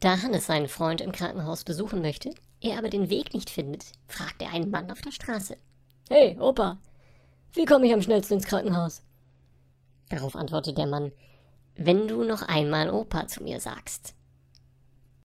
Da Hannes seinen Freund im Krankenhaus besuchen möchte, er aber den Weg nicht findet, fragt er einen Mann auf der Straße. Hey, Opa, wie komme ich am schnellsten ins Krankenhaus? Darauf antwortet der Mann, wenn du noch einmal Opa zu mir sagst.